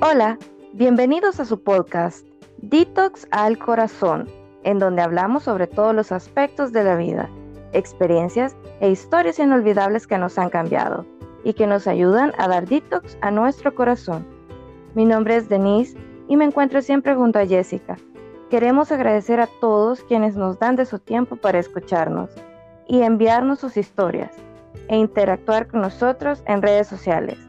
Hola, bienvenidos a su podcast Detox al Corazón, en donde hablamos sobre todos los aspectos de la vida, experiencias e historias inolvidables que nos han cambiado y que nos ayudan a dar detox a nuestro corazón. Mi nombre es Denise y me encuentro siempre junto a Jessica. Queremos agradecer a todos quienes nos dan de su tiempo para escucharnos y enviarnos sus historias e interactuar con nosotros en redes sociales.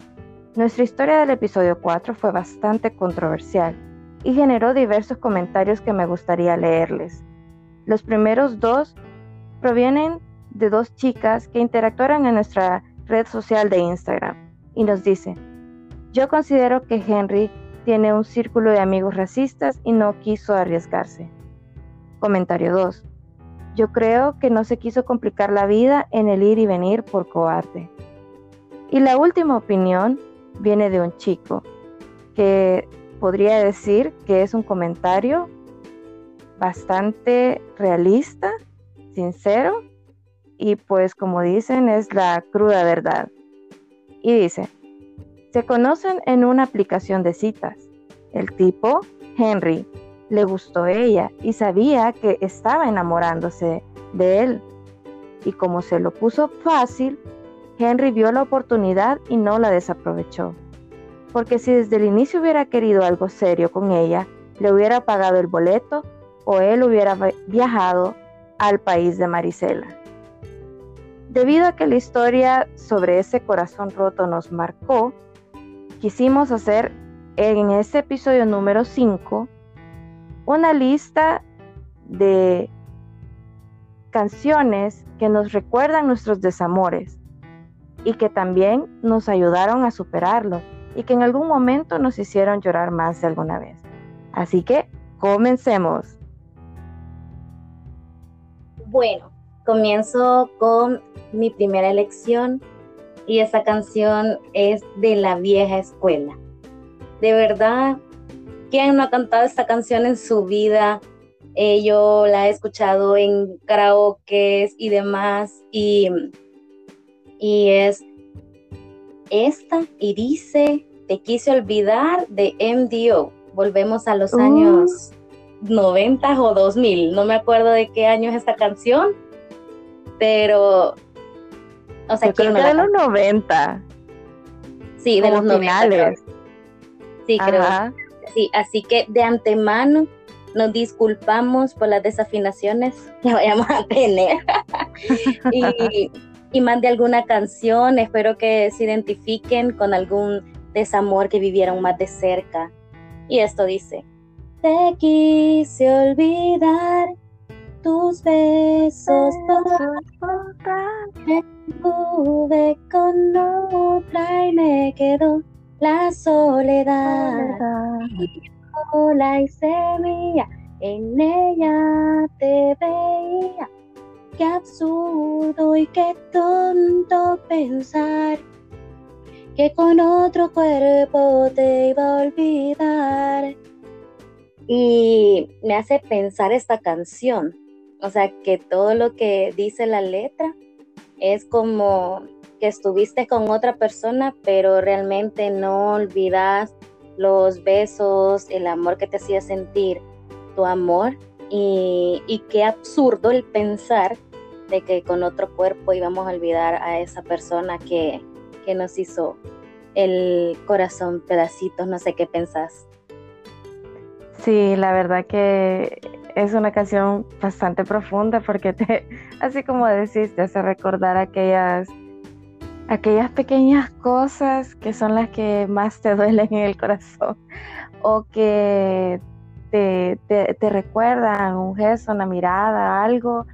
Nuestra historia del episodio 4 fue bastante controversial y generó diversos comentarios que me gustaría leerles. Los primeros dos provienen de dos chicas que interactuaron en nuestra red social de Instagram y nos dicen, yo considero que Henry tiene un círculo de amigos racistas y no quiso arriesgarse. Comentario 2. Yo creo que no se quiso complicar la vida en el ir y venir por cobarde. Y la última opinión viene de un chico que podría decir que es un comentario bastante realista, sincero y pues como dicen es la cruda verdad. Y dice, se conocen en una aplicación de citas. El tipo, Henry, le gustó ella y sabía que estaba enamorándose de él. Y como se lo puso fácil, Henry vio la oportunidad y no la desaprovechó. Porque si desde el inicio hubiera querido algo serio con ella, le hubiera pagado el boleto o él hubiera viajado al país de Marisela. Debido a que la historia sobre ese corazón roto nos marcó, quisimos hacer en este episodio número 5 una lista de canciones que nos recuerdan nuestros desamores y que también nos ayudaron a superarlo y que en algún momento nos hicieron llorar más de alguna vez. Así que comencemos. Bueno, comienzo con mi primera elección y esa canción es de la vieja escuela. De verdad, ¿quién no ha cantado esta canción en su vida? Eh, yo la he escuchado en karaoke y demás y y es esta y dice Te quise olvidar de MDO. Volvemos a los uh. años 90 o 2000, no me acuerdo de qué año es esta canción, pero o sea, creo que de los 90. Sí, de los 90. Sí, creo. Sí, así que de antemano nos disculpamos por las desafinaciones que vayamos a tener. y y mande alguna canción. Espero que se identifiquen con algún desamor que vivieron más de cerca. Y esto dice, te quise olvidar tus besos me tuve con otra y me quedó la soledad. La hice mía, en ella te veía qué absurdo y qué tonto pensar que con otro cuerpo te iba a olvidar. Y me hace pensar esta canción, o sea, que todo lo que dice la letra es como que estuviste con otra persona, pero realmente no olvidas los besos, el amor que te hacía sentir, tu amor. Y, y qué absurdo el pensar de que con otro cuerpo íbamos a olvidar a esa persona que, nos hizo el corazón pedacitos, no sé qué pensás. Sí, la verdad que es una canción bastante profunda porque te, así como decís, te hace recordar aquellas, aquellas pequeñas cosas que son las que más te duelen en el corazón o que te, te recuerdan un gesto, una mirada, algo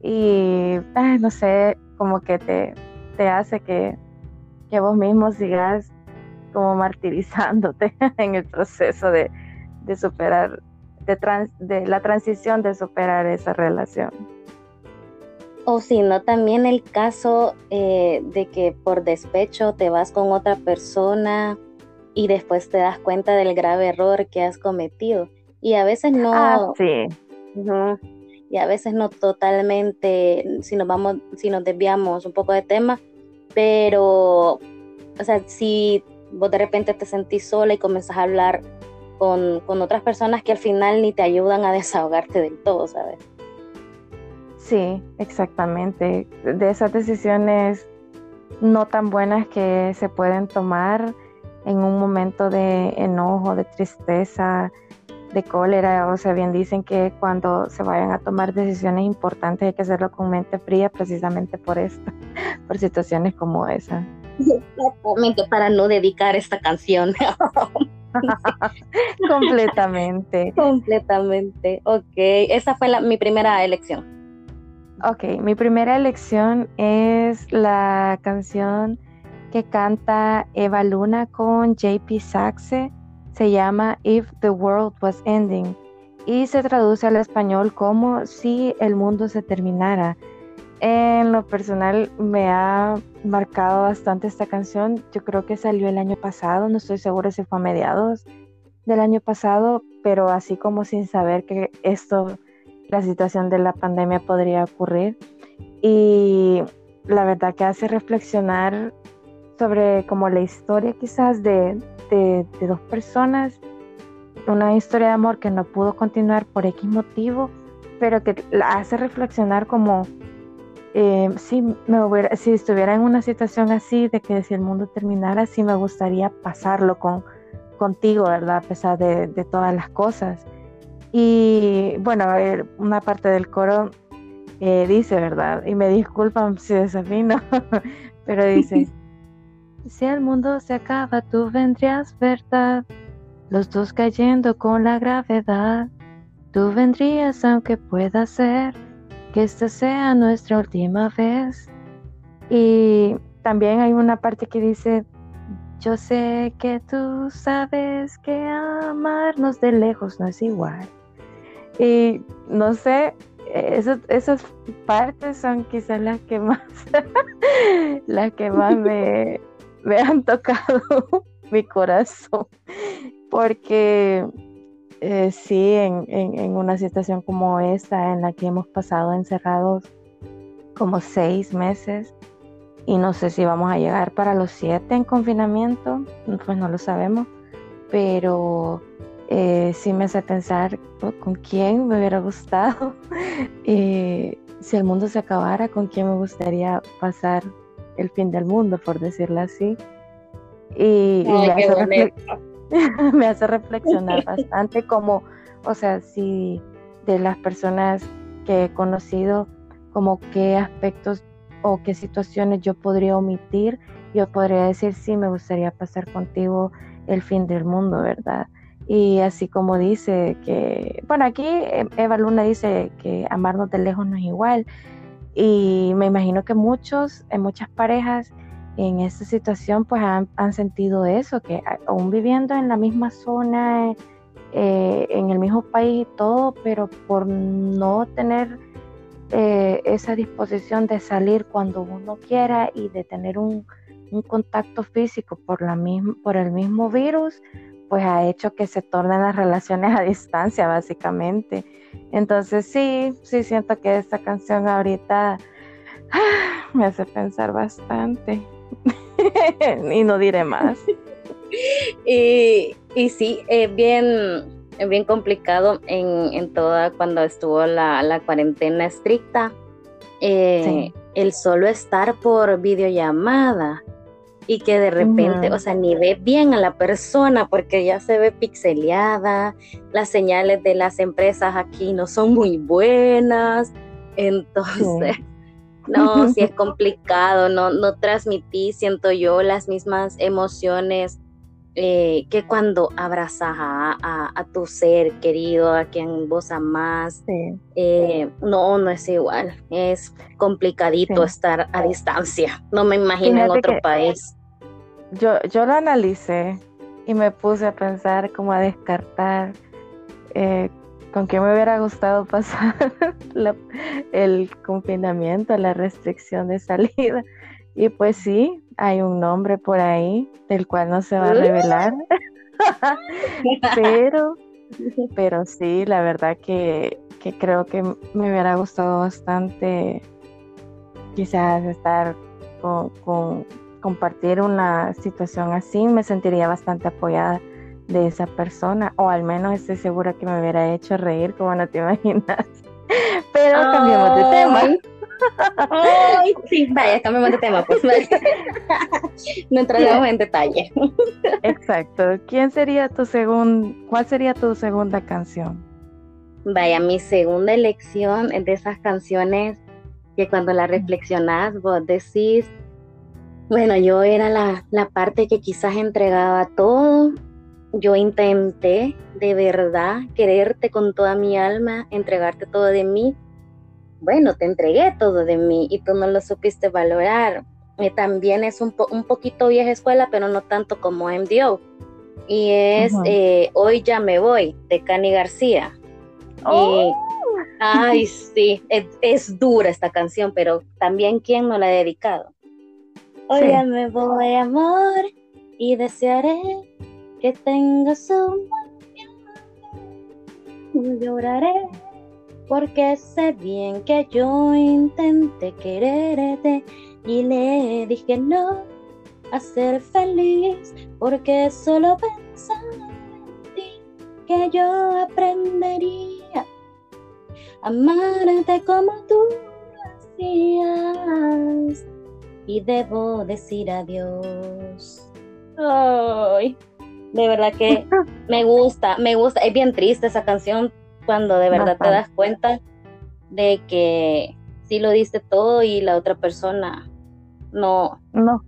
y no sé, como que te, te hace que, que, vos mismo sigas como martirizándote en el proceso de, de superar, de, de la transición de superar esa relación. O si no, también el caso eh, de que por despecho te vas con otra persona y después te das cuenta del grave error que has cometido. Y a veces no. Ah, sí y a veces no totalmente, si nos vamos, si nos desviamos un poco de tema, pero, o sea, si vos de repente te sentís sola y comenzás a hablar con, con otras personas que al final ni te ayudan a desahogarte del todo, ¿sabes? Sí, exactamente. De esas decisiones no tan buenas que se pueden tomar en un momento de enojo, de tristeza, de cólera. O sea, bien dicen que cuando se vayan a tomar decisiones importantes hay que hacerlo con mente fría precisamente por esto, por situaciones como esa. Exactamente, para no dedicar esta canción. Completamente. Completamente. Ok, esa fue la, mi primera elección. Ok, mi primera elección es la canción que canta Eva Luna con JP Saxe. Se llama If the World Was Ending y se traduce al español como Si el mundo se terminara. En lo personal me ha marcado bastante esta canción. Yo creo que salió el año pasado, no estoy segura si fue a mediados del año pasado, pero así como sin saber que esto, la situación de la pandemia podría ocurrir. Y la verdad que hace reflexionar sobre como la historia quizás de, de, dos personas, una historia de amor que no pudo continuar por X motivo, pero que la hace reflexionar como eh, si, me hubiera, si estuviera en una situación así, de que si el mundo terminara, sí me gustaría pasarlo con, contigo, ¿verdad? A pesar de, de todas las cosas. Y bueno, una parte del coro eh, dice, ¿verdad? Y me disculpan si desafino, pero dice, si el mundo se acaba, tú vendrías, ¿verdad? Los dos cayendo con la gravedad. Tú vendrías aunque pueda ser que esta sea nuestra última vez. Y también hay una parte que dice, yo sé que tú sabes que amarnos de lejos no es igual. Y no sé, esas partes son quizás las que más, las que más me, me han tocado mi corazón, porque eh, sí, en, en, una situación como esta, en la que hemos pasado encerrados como seis meses, y no sé si vamos a llegar para los siete en confinamiento, pues no lo sabemos, pero eh, sí me hace pensar con quién me hubiera gustado, si el mundo se acabara, con quién me gustaría pasar el fin del mundo, por decirlo así. Y, me, hace reflexionar bastante como, o sea, si de las personas que he conocido, como qué aspectos o qué situaciones yo podría omitir, yo podría decir, sí, me gustaría pasar contigo el fin del mundo, ¿verdad? Y así como dice que, bueno, aquí Eva Luna dice que amarnos de lejos no es igual, y me imagino que muchos, en muchas parejas en esta situación pues han, sentido eso, que aún viviendo en la misma zona, eh, en el mismo país y todo, pero por no tener eh, esa disposición de salir cuando uno quiera y de tener un, un contacto físico por, la misma, por el mismo virus, pues ha hecho que se tornen las relaciones a distancia, básicamente. Entonces sí, sí siento que esta canción ahorita me hace pensar bastante. y no diré más. y, y sí, es bien, bien complicado en, en, toda cuando estuvo la, la cuarentena estricta. Eh, el solo estar por videollamada y que de repente, o sea, ni ve bien a la persona porque ya se ve pixeleada, las señales de las empresas aquí no son muy buenas, entonces, no, sí es complicado, no, no transmití, siento yo, las mismas emociones eh, que cuando abrazas a, tu ser querido, a quien vos amás, eh, no, no es igual, es complicadito estar a distancia, no me imagino en otro país yo, yo lo analicé y me puse a pensar, como a descartar eh, con qué me hubiera gustado pasar el confinamiento, la restricción de salida. Y pues sí, hay un nombre por ahí del cual no se va a revelar. pero, pero sí, la verdad que, que creo que me hubiera gustado bastante quizás estar con, compartir una situación así, me sentiría bastante apoyada de esa persona, o al menos estoy segura que me hubiera hecho reír como no te imaginas. Pero cambiamos de tema. Ay, sí, vaya, cambiamos de tema, pues. no entraremos en detalle. Exacto. ¿Quién sería tu segundo, cuál sería tu segunda canción? Vaya, mi segunda elección es de esas canciones que cuando la reflexionas vos decís, bueno, yo era la, la parte que quizás entregaba todo. Yo intenté de verdad quererte con toda mi alma, entregarte todo de mí. Bueno, te entregué todo de mí y tú no lo supiste valorar. Y también es un, un poquito vieja escuela, pero no tanto como MDO. Y es eh, Hoy ya me voy, de Cani García. Oh. ay, sí, es, dura esta canción, pero también quién no la ha dedicado. Hoy ya me voy, amor, y desearé que tengas un buen Lloraré porque sé bien que yo intenté quererte y le dije no a ser feliz porque solo pensaba en ti que yo aprendería a amarte como tú lo hacías y debo decir adiós. Ay, de verdad que me gusta, me gusta, es bien triste esa canción cuando de verdad te das cuenta de que sí lo diste todo y la otra persona no, no,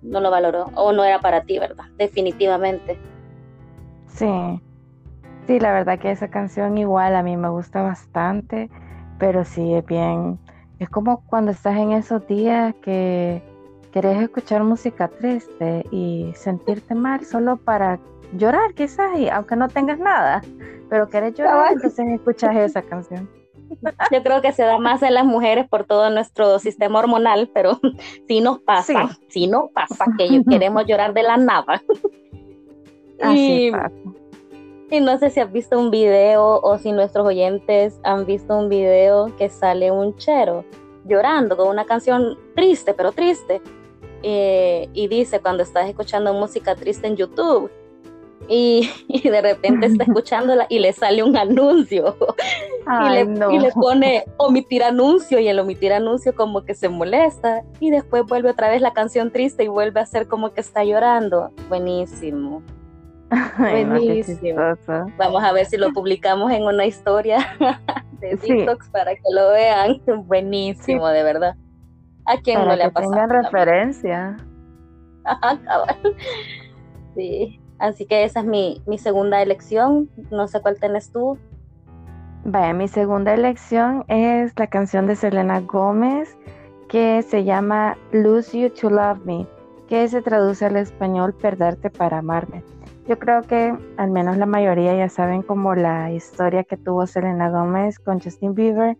no lo valoró o no era para ti, ¿verdad? Definitivamente. Sí, sí, la verdad que esa canción igual a mí me gusta bastante, pero sí es bien es como cuando estás en esos días que querés escuchar música triste y sentirte mal solo para llorar quizás, y aunque no tengas nada, pero querés llorar, entonces escuchas esa canción. Yo creo que se da más en las mujeres por todo nuestro sistema hormonal, pero sí nos pasa, sí, nos pasa que queremos llorar de la nada. Así pasa. Y no sé si has visto un video o si nuestros oyentes han visto un video que sale un chero llorando con una canción triste, pero triste. Eh, y dice cuando estás escuchando música triste en YouTube y, de repente está escuchándola y le sale un anuncio y, le, y, le, pone omitir anuncio y el omitir anuncio como que se molesta y después vuelve otra vez la canción triste y vuelve a hacer como que está llorando. Buenísimo. Buenísimo. Vamos a ver si lo publicamos en una historia de TikTok para que lo vean. Buenísimo, de verdad. ¿A quién no le ha pasado? Tengan referencia. sí. Así que esa es mi, mi segunda elección. No sé cuál tenés tú. Vaya, mi segunda elección es la canción de Selena Gómez que se llama Lose You to Love Me, que se traduce al español Perderte para amarme. Yo creo que al menos la mayoría ya saben como la historia que tuvo Selena Gómez con Justin Bieber.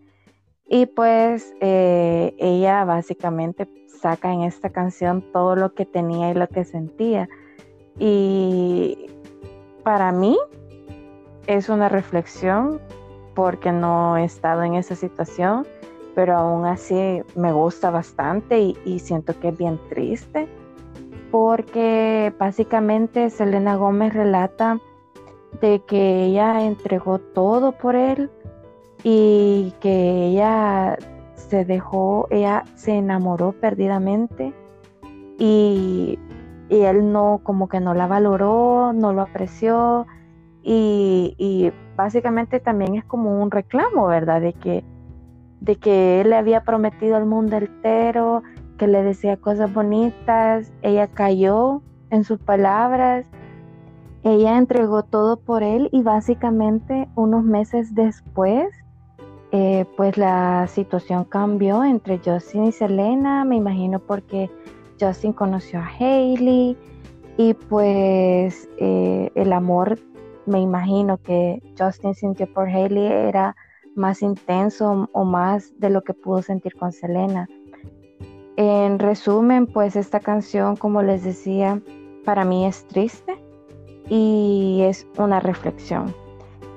Y pues eh, ella básicamente saca en esta canción todo lo que tenía y lo que sentía. Y para mí es una reflexión porque no he estado en esa situación, pero aún así me gusta bastante y, y siento que es bien triste porque básicamente Selena Gómez relata de que ella entregó todo por él y que ella se dejó, ella se enamoró perdidamente y, él no, como que no la valoró, no lo apreció y, y, básicamente también es como un reclamo, ¿verdad? De que, de que él le había prometido al mundo entero, que le decía cosas bonitas, ella cayó en sus palabras, ella entregó todo por él y básicamente unos meses después, eh, pues la situación cambió entre Justin y Selena, me imagino porque Justin conoció a Hailey y pues eh, el amor, me imagino que Justin sintió por Hailey era más intenso o más de lo que pudo sentir con Selena. En resumen, pues esta canción, como les decía, para mí es triste y es una reflexión.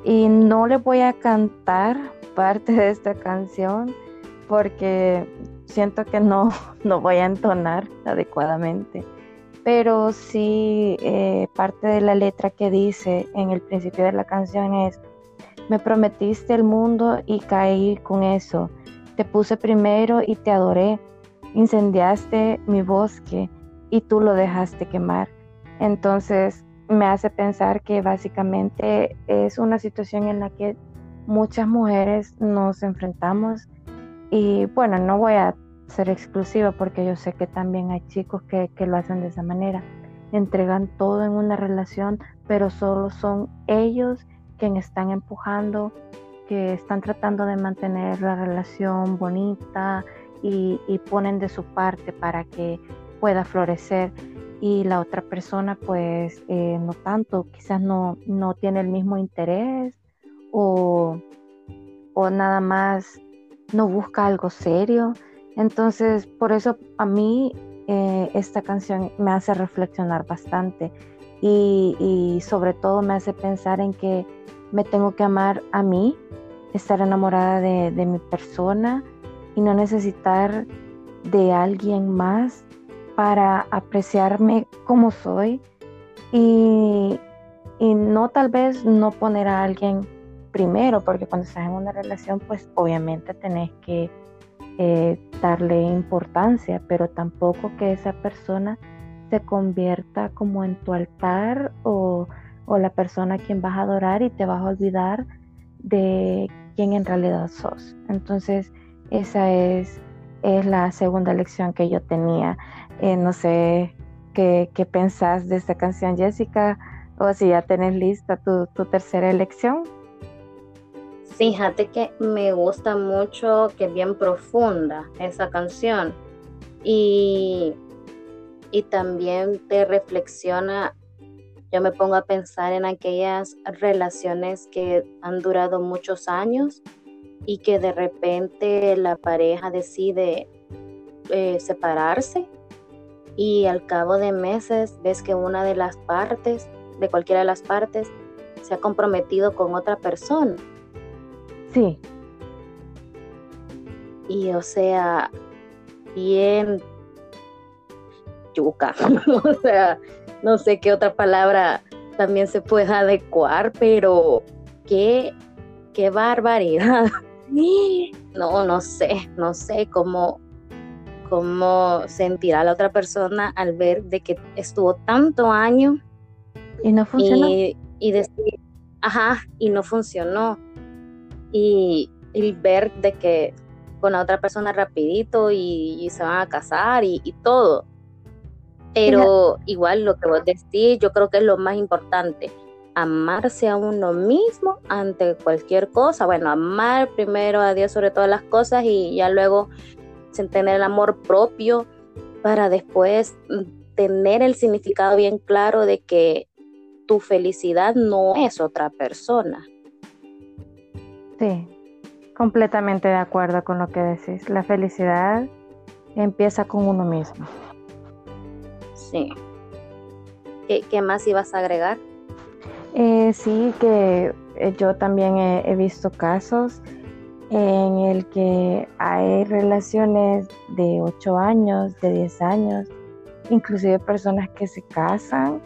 Y no le voy a cantar parte de esta canción porque siento que no, no voy a entonar adecuadamente, pero sí eh, parte de la letra que dice en el principio de la canción es, me prometiste el mundo y caí con eso, te puse primero y te adoré, incendiaste mi bosque y tú lo dejaste quemar. Entonces me hace pensar que básicamente es una situación en la que muchas mujeres nos enfrentamos y bueno, no voy a ser exclusiva porque yo sé que también hay chicos que, lo hacen de esa manera. Entregan todo en una relación, pero solo son ellos quienes están empujando, que están tratando de mantener la relación bonita y, ponen de su parte para que pueda florecer y la otra persona pues eh, no tanto, quizás no, no tiene el mismo interés o, o nada más no busca algo serio. Entonces, por eso a mí eh, esta canción me hace reflexionar bastante y, sobre todo me hace pensar en que me tengo que amar a mí, estar enamorada de, mi persona y no necesitar de alguien más para apreciarme como soy y, y no tal vez no poner a alguien primero, porque cuando estás en una relación, pues obviamente tenés que eh, darle importancia, pero tampoco que esa persona se convierta como en tu altar o, la persona a quien vas a adorar y te vas a olvidar de quién en realidad sos. Entonces, esa es, es la segunda lección que yo tenía. Eh, no sé qué, qué pensás de esta canción, Jessica, o si ya tenés lista tu, tu tercera elección. Fíjate que me gusta mucho, que es bien profunda esa canción. Y, y también te reflexiona, yo me pongo a pensar en aquellas relaciones que han durado muchos años y que de repente la pareja decide eh, separarse y al cabo de meses ves que una de las partes, de cualquiera de las partes, se ha comprometido con otra persona Sí. Y o sea, bien yuca. o sea, no sé qué otra palabra también se pueda adecuar, pero qué, qué barbaridad. No, no sé, no sé cómo, cómo sentirá la otra persona al ver de que estuvo tanto año y no funcionó. Y, y decir, ajá, y no funcionó y, ver de que con la otra persona rapidito y, se van a casar y, todo. Pero igual lo que vos decís, yo creo que es lo más importante, amarse a uno mismo ante cualquier cosa. Bueno, amar primero a Dios sobre todas las cosas y ya luego tener el amor propio para después tener el significado bien claro de que tu felicidad no es otra persona. Sí, completamente de acuerdo con lo que decís. La felicidad empieza con uno mismo. Sí. ¿Qué, más ibas a agregar? Eh, sí, que eh, yo también he, visto casos en el que hay relaciones de 8 años, de 10 años, inclusive personas que se casan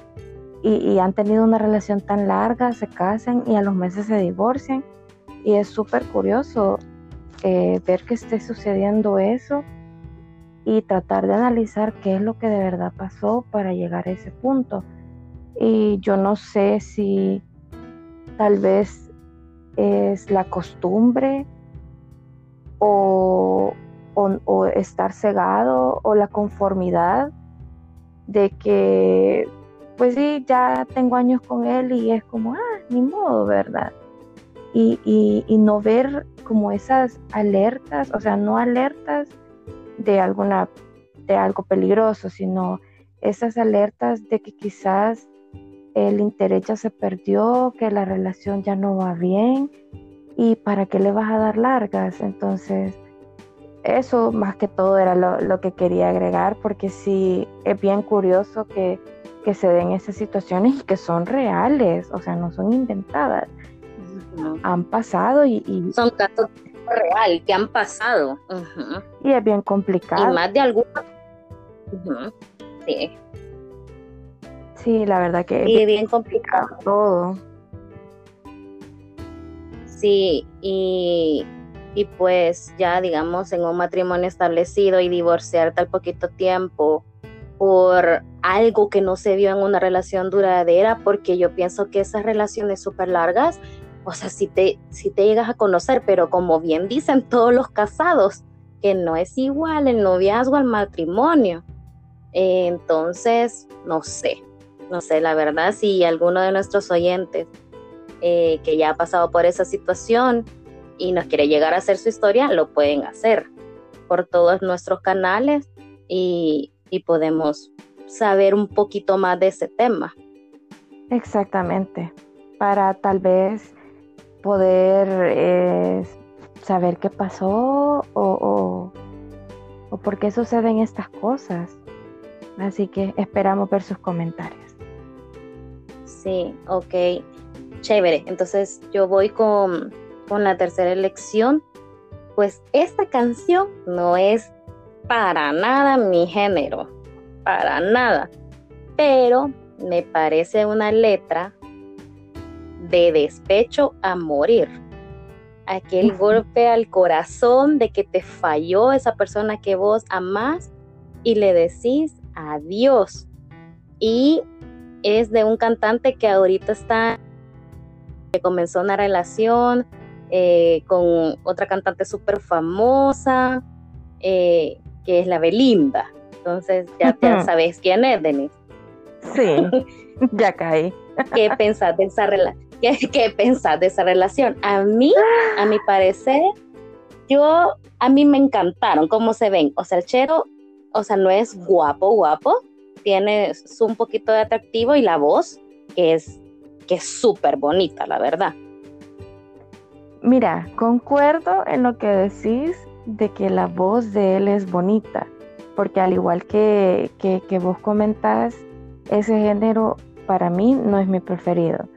y, han tenido una relación tan larga, se casan y a los meses se divorcian y es súper curioso eh, ver que esté sucediendo eso y tratar de analizar qué es lo que de verdad pasó para llegar a ese punto. Y yo no sé si tal vez es la costumbre o, o, estar cegado o la conformidad de que pues sí, ya tengo años con él y es como, ah, ni modo, ¿verdad? y, no ver como esas alertas, o sea, no alertas de alguna de algo peligroso, sino esas alertas de que quizás el interés ya se perdió, que la relación ya no va bien y para qué le vas a dar largas. Entonces, eso más que todo era lo, que quería agregar, porque sí es bien curioso que, que se den esas situaciones y que son reales, o sea, no son inventadas han pasado y, Son casos, real, que han pasado. Y es bien complicado. Y más de algunos. Sí. Sí, la verdad que es bien complicado. Todo. Sí, y, y pues ya digamos en un matrimonio establecido y divorciarte al poquito tiempo por algo que no se vio en una relación duradera, porque yo pienso que esas relaciones súper largas, o sea, si te, si te llegas a conocer, pero como bien dicen todos los casados, que no es igual el noviazgo al matrimonio. entonces, no sé, no sé, la verdad, si alguno de nuestros oyentes eh, que ya ha pasado por esa situación y nos quiere llegar a hacer su historia, lo pueden hacer por todos nuestros canales y, y podemos saber un poquito más de ese tema. Exactamente, para tal vez poder eh, saber qué pasó o, o, por qué suceden estas cosas. Así que esperamos ver sus comentarios. Sí, ok. Chévere. Entonces yo voy con, con la tercera elección. Pues esta canción no es para nada mi género, para nada. Pero me parece una letra de despecho a morir. Aquel golpe al corazón de que te falló esa persona que vos amás y le decís adiós. Y es de un cantante que ahorita está, que comenzó una relación eh, con otra cantante súper famosa. Eh, que es la Belinda. Entonces ya, sabes quién es, Denise. Sí, ya caí. ¿Qué pensás de esa relación? ¿Qué, ¿Qué pensás de esa relación? A mí, a mi parecer, yo, a mí me encantaron cómo se ven. O sea, el Chero, o sea, no es guapo, guapo, tiene un poquito de atractivo y la voz, que es que es súper bonita, la verdad. Mira, concuerdo en lo que decís de que la voz de él es bonita, porque al igual que, que, vos comentás, ese género para mí no es mi preferido,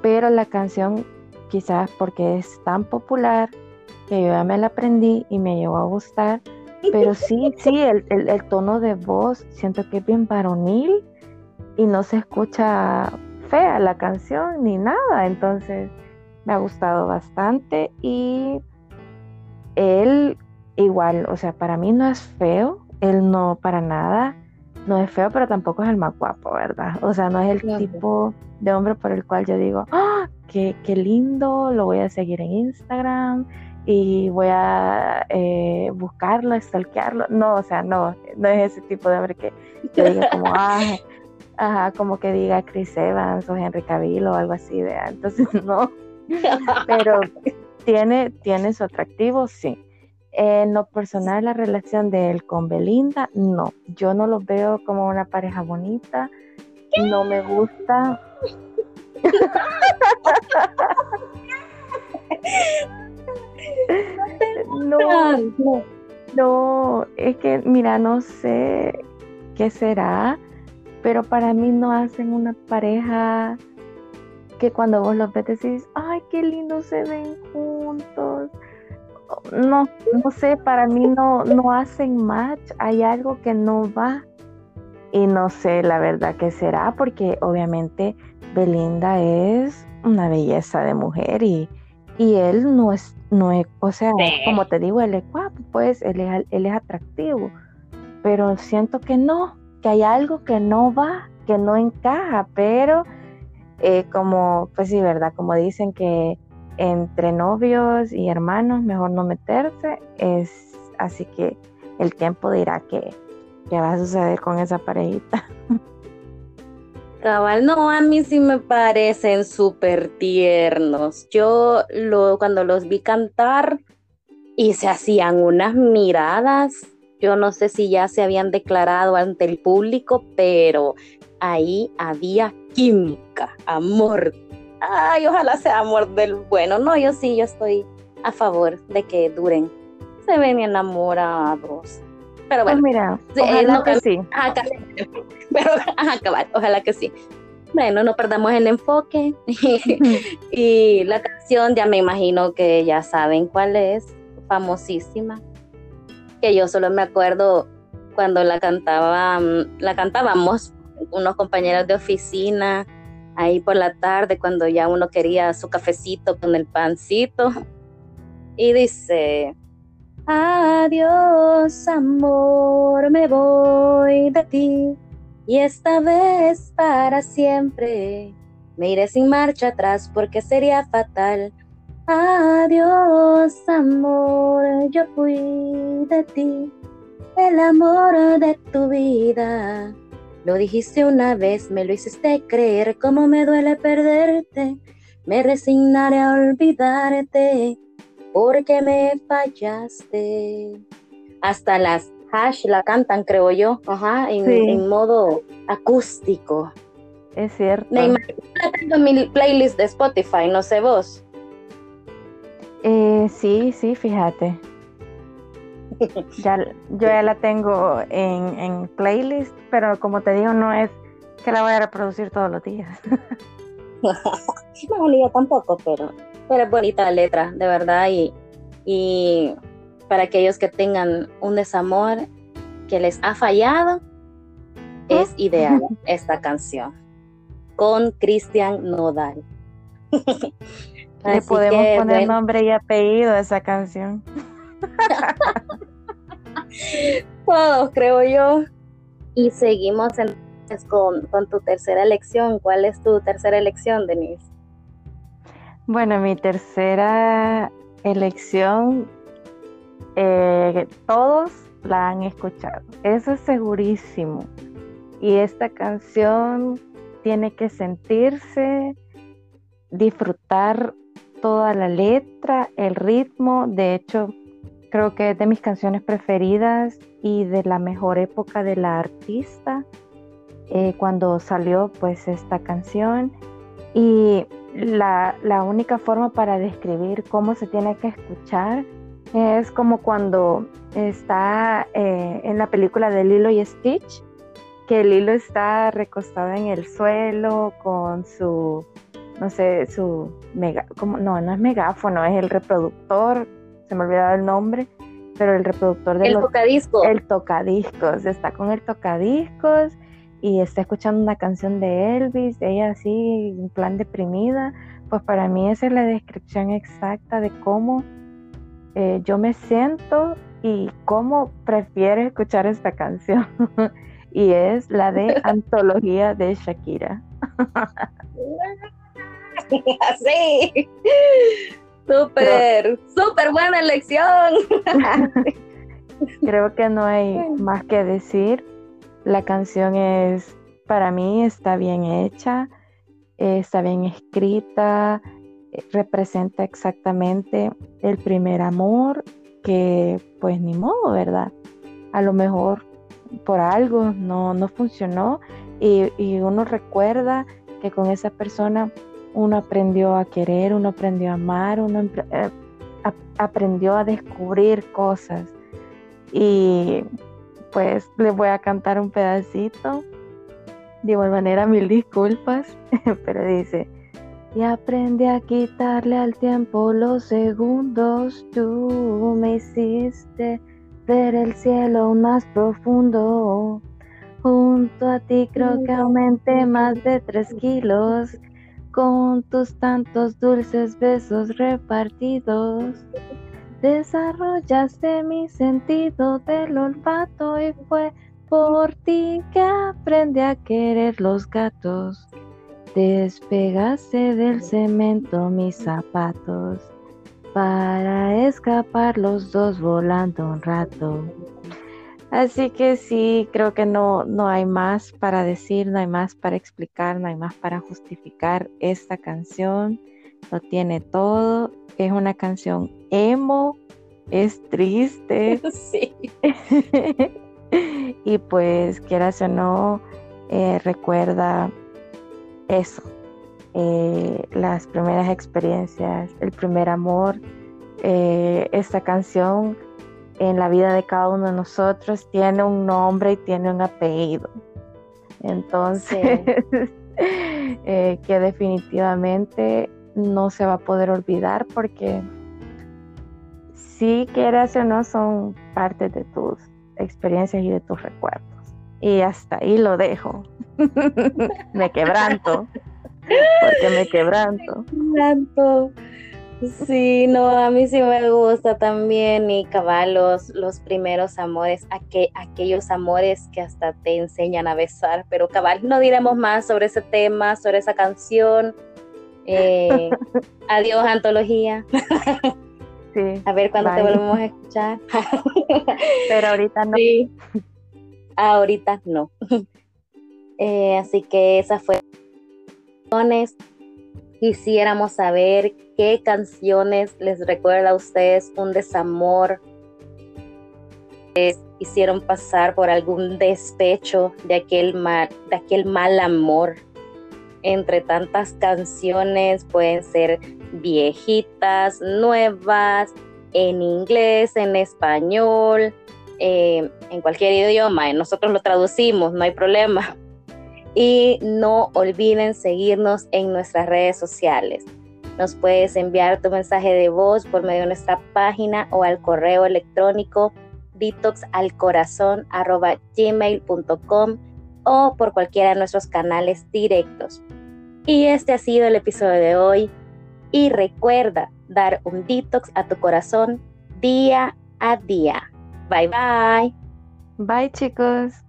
pero la canción quizás porque es tan popular que yo ya me la aprendí y me llegó a gustar, pero sí, sí, el, el, tono de voz siento que es bien varonil y no se escucha fea la canción ni nada, entonces me ha gustado bastante y él igual, o sea, para mí no es feo, él no para nada, no es feo, pero tampoco es el más guapo, ¿verdad? O sea, no es el tipo de hombre por el cual yo digo, ¡ah! Qué, qué, lindo, lo voy a seguir en Instagram y voy a eh, buscarlo, stalkearlo. No, o sea, no, no es ese tipo de hombre que, diga como, ah, ajá, como que diga Chris Evans o Henry Cavill o algo así, de Entonces, no. Pero tiene, tiene su atractivo, sí. En lo personal, la relación de él con Belinda, no. Yo no lo veo como una pareja bonita. No me gusta. no, no, no, es que, mira, no sé qué será, pero para mí no hacen una pareja que cuando vos los ves decís, ay, qué lindo se ven juntos no, no sé, para mí no, no hacen match, hay algo que no va. Y no sé la verdad que será porque obviamente Belinda es una belleza de mujer y, y él no es, no es, o sea, como te digo, él es guapo, pues él es, él es atractivo, pero siento que no, que hay algo que no va, que no encaja, pero eh, como, pues sí, verdad, como dicen que entre novios y hermanos, mejor no meterse. Es así que el tiempo dirá que, va a suceder con esa parejita. Cabal, no, a mí sí me parecen súper tiernos. Yo lo, cuando los vi cantar y se hacían unas miradas, yo no sé si ya se habían declarado ante el público, pero ahí había química, amor, ay, ojalá sea amor del bueno. No, yo sí, yo estoy a favor de que duren. Se ven enamorados. Pero bueno, pues mira, ojalá que sí. pero, ajá, ojalá que sí. Bueno, no perdamos el enfoque. y la canción, ya me imagino que ya saben cuál es. famosísima, que yo solo me acuerdo cuando la cantaba, la cantábamos unos compañeros de oficina ahí por la tarde cuando ya uno quería su cafecito con el pancito y dice Adiós amor, me voy de ti y esta vez para siempre me iré sin marcha atrás porque sería fatal. Adiós amor, yo fui de ti, el amor de tu vida. Lo dijiste una vez, me lo hiciste creer, cómo me duele perderte. Me resignaré a olvidarte porque me fallaste. Hasta las hash la cantan, creo yo, ajá, en, modo acústico. Es cierto. Me tengo en mi playlist de Spotify, no sé vos. Eh, sí, sí, fíjate. ya, yo ya la tengo en, en playlist, pero como te digo, no es que la voy a reproducir todos los días. no, yo tampoco, pero pero es bonita la letra, de verdad, y, y para aquellos que tengan un desamor que les ha fallado, es ideal esta canción con Cristian Nodal. Le podemos poner nombre y apellido a esa canción. Todos, creo yo. Y seguimos con, con tu tercera elección. ¿Cuál es tu tercera elección, Denise? Bueno, mi tercera elección, eh, todos la han escuchado, eso es segurísimo. Y esta canción tiene que sentirse, disfrutar toda la letra, el ritmo. De hecho, creo que es de mis canciones preferidas y de la mejor época de la artista, eh, cuando salió pues esta canción. Y la, única forma para describir cómo se tiene que escuchar es como cuando está eh, en la película de Lilo y Stitch, que Lilo está recostado en el suelo con su, no sé, su mega, como, no, no es megáfono, es el reproductor, se me olvidaba el nombre, pero el reproductor de el tocadiscos. El tocadiscos, está con el tocadiscos y está escuchando una canción de Elvis, ella así en plan deprimida, pues para mí esa es la descripción exacta de cómo eh, yo me siento y cómo prefiero escuchar esta canción. y es la de Antología de Shakira. sí, súper, súper buena elección. Creo que no hay más que decir la canción es, para mí, está bien hecha, está bien escrita, eh, representa exactamente el primer amor que pues ni modo, ¿verdad? A lo mejor por algo no, no funcionó y, uno recuerda que con esa persona uno aprendió a querer, uno aprendió a amar, uno eh, aprendió a descubrir cosas. Y pues les voy a cantar un pedacito. De igual manera, mil disculpas, pero dice, y aprende a quitarle al tiempo los segundos, tú me hiciste ver el cielo más profundo. Junto a ti creo que aumenté más de tres kilos con tus tantos dulces besos repartidos. Desarrollaste mi sentido del olfato y fue por ti que aprendí a querer los gatos. Despegaste del cemento mis zapatos para escapar los dos volando un rato. Así que sí, creo que no, no hay más para decir, no hay más para explicar, no hay más para justificar esta canción. Lo tiene todo. Es una canción emo, es triste. Sí. y pues, quieras o no, eh, recuerda eso. Eh, las primeras experiencias, el primer amor. Eh, esta canción en la vida de cada uno de nosotros tiene un nombre y tiene un apellido. Entonces, que definitivamente no se va a poder olvidar porque sí, quieras o no, son parte de tus experiencias y de tus recuerdos. Y hasta ahí lo dejo. me quebranto. Porque me quebranto. Me quebranto. Sí, no, a mí sí me gusta también y caballos, los primeros amores, aquellos amores que hasta te enseñan a besar, pero cabal, no diremos más sobre ese tema, sobre esa canción. Eh, adiós, antología. Sí, a ver cuándo te volvemos a escuchar. pero ahorita no. Sí. Ahorita no. Eh, así que esa fue quisiéramos saber qué canciones les recuerda a ustedes un desamor, les hicieron pasar por algún despecho de aquel mal, de aquel mal amor. Entre tantas canciones pueden ser viejitas, nuevas, en inglés, en español, eh, en cualquier idioma. Nosotros lo traducimos, no hay problema y no olviden seguirnos en nuestras redes sociales. Nos puedes enviar tu mensaje de voz por medio de nuestra página o al correo electrónico detoxalcorazon.gmail.com o por cualquiera de nuestros canales directos. Y este ha sido el episodio de hoy. Y recuerda dar un detox a tu corazón día a día. Bye bye. Bye chicos.